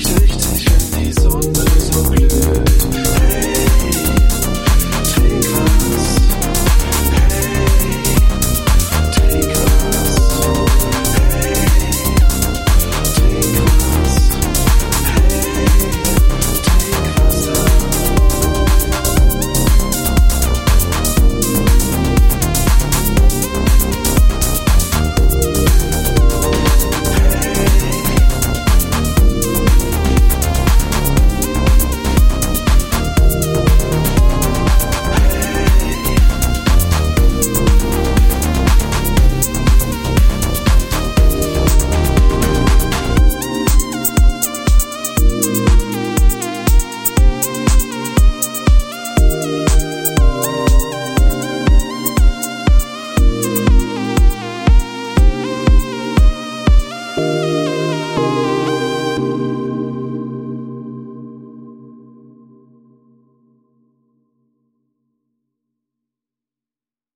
Station.